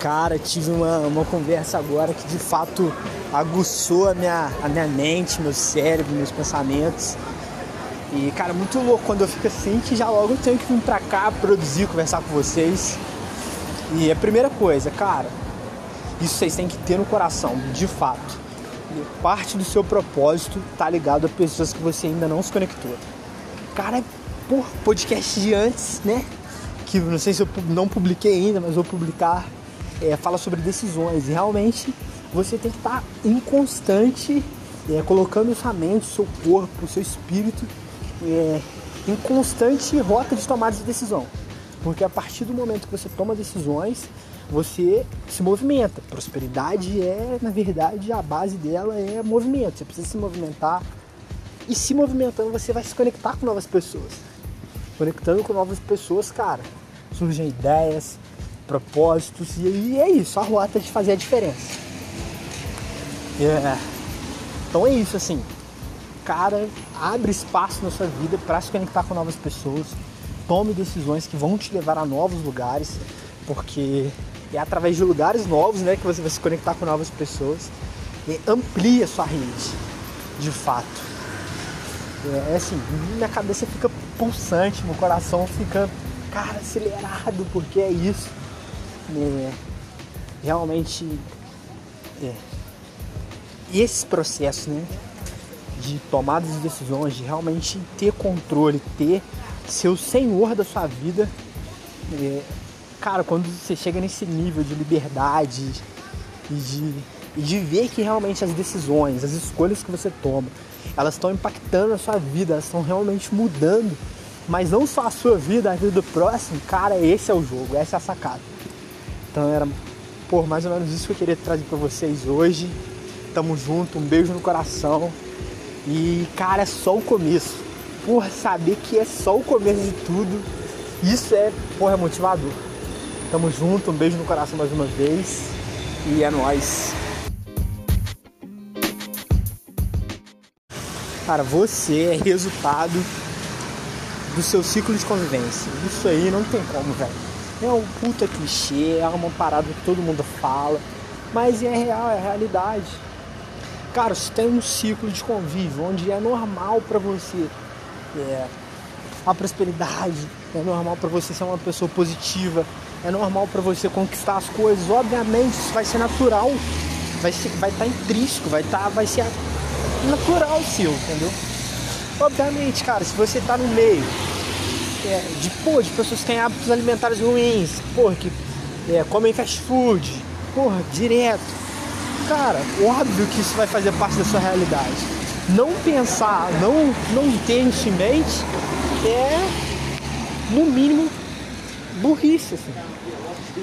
Cara, tive uma, uma conversa agora que de fato aguçou a minha, a minha mente, meu cérebro, meus pensamentos. E, cara, muito louco quando eu fico assim que já logo eu tenho que vir pra cá produzir, conversar com vocês. E a primeira coisa, cara, isso vocês têm que ter no coração, de fato. E parte do seu propósito tá ligado a pessoas que você ainda não se conectou. Cara, por podcast de antes, né? Que não sei se eu não publiquei ainda, mas vou publicar. É, fala sobre decisões. E realmente você tem que estar tá em constante, é, colocando sua mente, seu corpo, seu espírito é, em constante rota de tomada de decisão. Porque a partir do momento que você toma decisões, você se movimenta. Prosperidade é, na verdade, a base dela é movimento. Você precisa se movimentar. E se movimentando, você vai se conectar com novas pessoas. Conectando com novas pessoas, cara, surgem ideias, propósitos. E é isso, a rota de fazer a diferença. Yeah. Então é isso, assim. Cara, abre espaço na sua vida para se conectar com novas pessoas. Tome decisões que vão te levar a novos lugares, porque é através de lugares novos né, que você vai se conectar com novas pessoas. E amplie a sua rede, de fato. É, é assim, minha cabeça fica pulsante, meu coração fica, cara, acelerado, porque é isso. É, realmente. É. Esses processos, né? De tomadas de decisões, de realmente ter controle, ter ser o senhor da sua vida. É, cara, quando você chega nesse nível de liberdade e de, e de ver que realmente as decisões, as escolhas que você toma, elas estão impactando a sua vida, elas estão realmente mudando, mas não só a sua vida, a vida do próximo, cara, esse é o jogo, essa é a sacada. Então era por mais ou menos isso que eu queria trazer para vocês hoje. Tamo junto, um beijo no coração. E cara, é só o começo. Porra, saber que é só o começo de tudo, isso é, porra, é motivador. Tamo junto, um beijo no coração mais uma vez. E é nóis. Cara, você é resultado do seu ciclo de convivência. Isso aí não tem como, velho. É um puta clichê, é uma parada que todo mundo fala, mas é real, é realidade. Cara, você tem um ciclo de convívio onde é normal para você é, a prosperidade, é normal para você ser uma pessoa positiva, é normal para você conquistar as coisas. Obviamente, isso vai ser natural, vai ser, vai estar tá intrínseco, vai estar, tá, vai ser natural seu, entendeu? Obviamente, cara, se você tá no meio é, de, pô, de pessoas que têm hábitos alimentares ruins, porra, que é, comem fast food, porra, direto. Cara, óbvio que isso vai fazer parte da sua realidade. Não pensar, não, não ter isso em mente é, no mínimo, burrice, assim.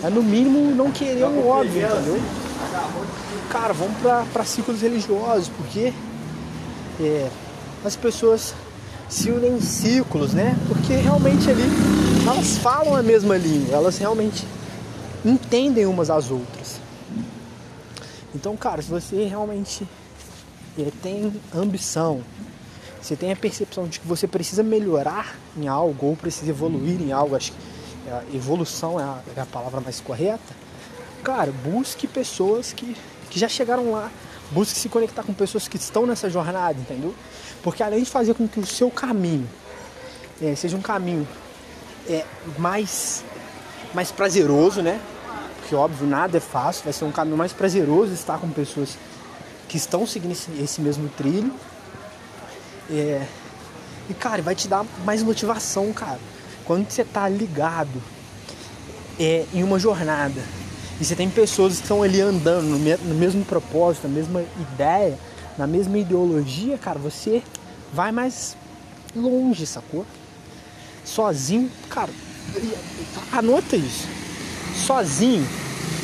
É no mínimo não querer o óbvio, entendeu? Cara, vamos para ciclos religiosos, porque é, as pessoas se unem em círculos, né? Porque realmente ali elas falam a mesma língua, elas realmente entendem umas às outras. Então, cara, se você realmente é, tem ambição, você tem a percepção de que você precisa melhorar em algo ou precisa evoluir em algo, acho que a evolução é a, é a palavra mais correta, cara, busque pessoas que, que já chegaram lá Busque se conectar com pessoas que estão nessa jornada, entendeu? Porque além de fazer com que o seu caminho é, seja um caminho é, mais, mais prazeroso, né? Porque óbvio nada é fácil, vai ser um caminho mais prazeroso estar com pessoas que estão seguindo esse, esse mesmo trilho. É, e cara, vai te dar mais motivação, cara. Quando você tá ligado é, em uma jornada e você tem pessoas que estão ali andando no, me no mesmo propósito, na mesma ideia, na mesma ideologia, cara, você vai mais longe, sacou? Sozinho, cara, anota isso. Sozinho,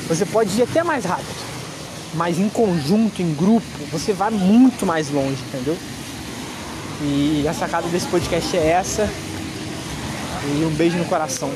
você pode ir até mais rápido. Mas em conjunto, em grupo, você vai muito mais longe, entendeu? E a sacada desse podcast é essa. E um beijo no coração.